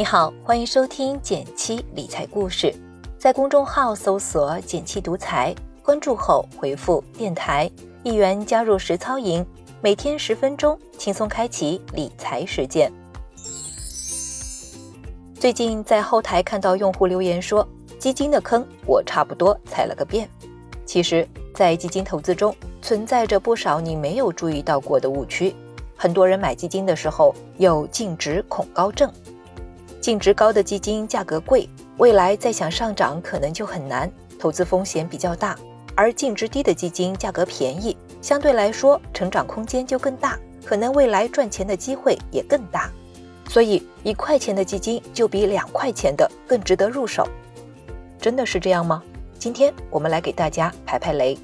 你好，欢迎收听减七理财故事，在公众号搜索“减七独裁，关注后回复“电台”一元加入实操营，每天十分钟，轻松开启理财实践。最近在后台看到用户留言说，基金的坑我差不多踩了个遍。其实，在基金投资中存在着不少你没有注意到过的误区。很多人买基金的时候有净值恐高症。净值高的基金价格贵，未来再想上涨可能就很难，投资风险比较大；而净值低的基金价格便宜，相对来说成长空间就更大，可能未来赚钱的机会也更大。所以一块钱的基金就比两块钱的更值得入手。真的是这样吗？今天我们来给大家排排雷。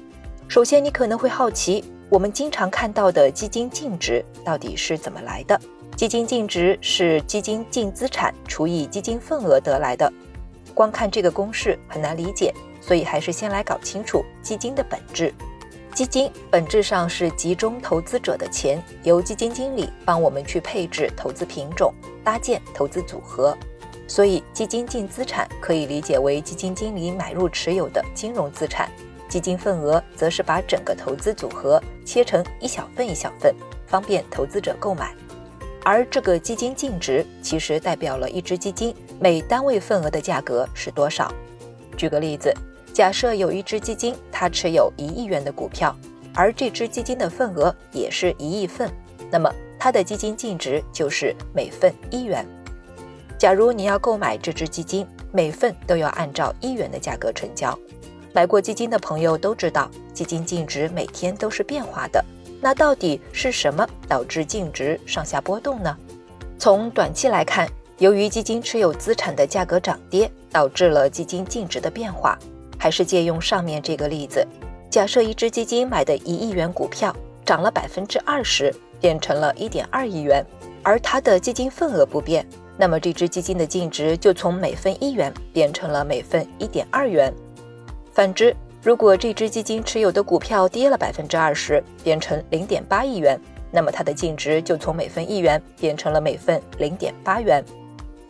首先，你可能会好奇，我们经常看到的基金净值到底是怎么来的？基金净值是基金净资产除以基金份额得来的，光看这个公式很难理解，所以还是先来搞清楚基金的本质。基金本质上是集中投资者的钱，由基金经理帮我们去配置投资品种，搭建投资组合。所以，基金净资产可以理解为基金经理买入持有的金融资产，基金份额则是把整个投资组合切成一小份一小份，方便投资者购买。而这个基金净值其实代表了一只基金每单位份额的价格是多少。举个例子，假设有一只基金，它持有一亿元的股票，而这只基金的份额也是一亿份，那么它的基金净值就是每份一元。假如你要购买这只基金，每份都要按照一元的价格成交。买过基金的朋友都知道，基金净值每天都是变化的。那到底是什么导致净值上下波动呢？从短期来看，由于基金持有资产的价格涨跌，导致了基金净值的变化。还是借用上面这个例子，假设一只基金买的一亿元股票涨了百分之二十，变成了一点二亿元，而它的基金份额不变，那么这只基金的净值就从每份一元变成了每份一点二元。反之，如果这只基金持有的股票跌了百分之二十，变成零点八亿元，那么它的净值就从每份一元变成了每份零点八元。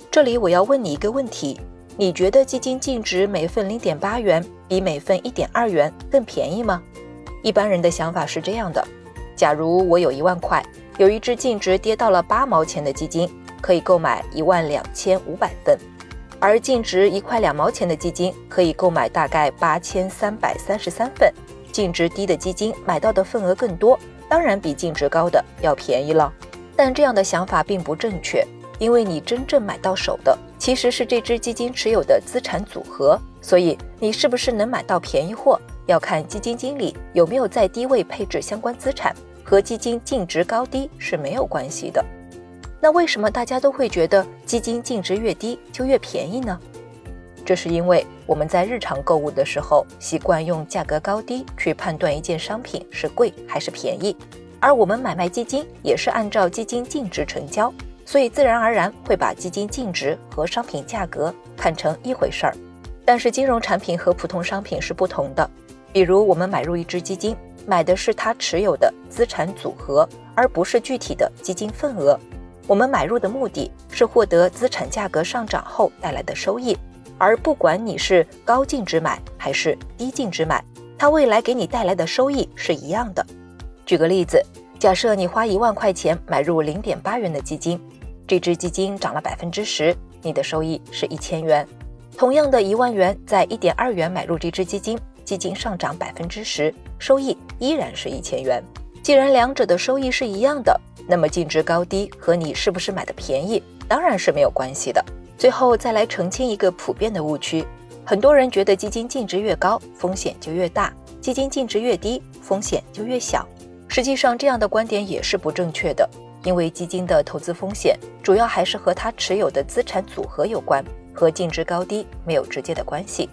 这里我要问你一个问题：你觉得基金净值每份零点八元比每份一点二元更便宜吗？一般人的想法是这样的：假如我有一万块，有一只净值跌到了八毛钱的基金，可以购买一万两千五百份。而净值一块两毛钱的基金可以购买大概八千三百三十三份，净值低的基金买到的份额更多，当然比净值高的要便宜了。但这样的想法并不正确，因为你真正买到手的其实是这只基金持有的资产组合，所以你是不是能买到便宜货，要看基金经理有没有在低位配置相关资产，和基金净值高低是没有关系的。那为什么大家都会觉得基金净值越低就越便宜呢？这是因为我们在日常购物的时候习惯用价格高低去判断一件商品是贵还是便宜，而我们买卖基金也是按照基金净值成交，所以自然而然会把基金净值和商品价格看成一回事儿。但是金融产品和普通商品是不同的，比如我们买入一只基金，买的是它持有的资产组合，而不是具体的基金份额。我们买入的目的是获得资产价格上涨后带来的收益，而不管你是高净值买还是低净值买，它未来给你带来的收益是一样的。举个例子，假设你花一万块钱买入零点八元的基金，这只基金涨了百分之十，你的收益是一千元。同样的一万元在一点二元买入这只基金，基金上涨百分之十，收益依然是一千元。既然两者的收益是一样的。那么净值高低和你是不是买的便宜当然是没有关系的。最后再来澄清一个普遍的误区：很多人觉得基金净值越高风险就越大，基金净值越低风险就越小。实际上这样的观点也是不正确的，因为基金的投资风险主要还是和它持有的资产组合有关，和净值高低没有直接的关系。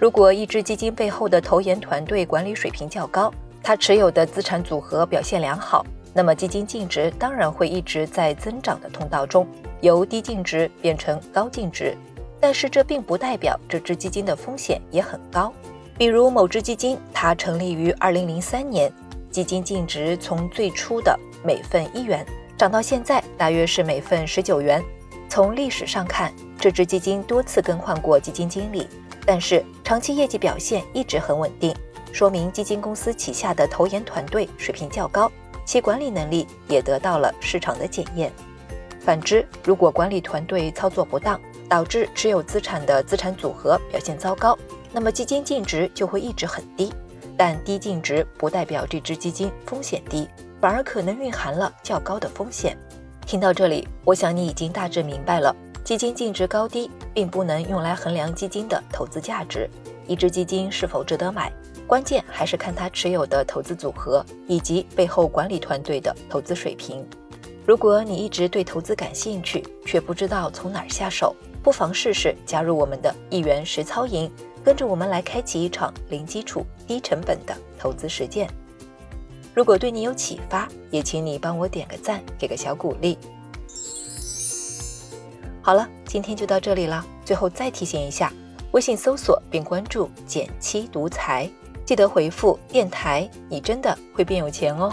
如果一只基金背后的投研团队管理水平较高，它持有的资产组合表现良好。那么基金净值当然会一直在增长的通道中，由低净值变成高净值，但是这并不代表这只基金的风险也很高。比如某只基金，它成立于二零零三年，基金净值从最初的每份一元涨到现在大约是每份十九元，从历史上看，这支基金多次更换过基金经理，但是长期业绩表现一直很稳定，说明基金公司旗下的投研团队水平较高，其管理能力也得到了市场的检验。反之，如果管理团队操作不当，导致持有资产的资产组合表现糟糕，那么基金净值就会一直很低。但低净值不代表这支基金风险低，反而可能蕴含了较高的风险。听到这里，我想你已经大致明白了，基金净值高低并不能用来衡量基金的投资价值。一只基金是否值得买，关键还是看它持有的投资组合以及背后管理团队的投资水平。如果你一直对投资感兴趣，却不知道从哪儿下手，不妨试试加入我们的一元实操营，跟着我们来开启一场零基础、低成本的投资实践。如果对你有启发，也请你帮我点个赞，给个小鼓励。好了，今天就到这里了。最后再提醒一下，微信搜索并关注“减七独裁”，记得回复“电台”，你真的会变有钱哦。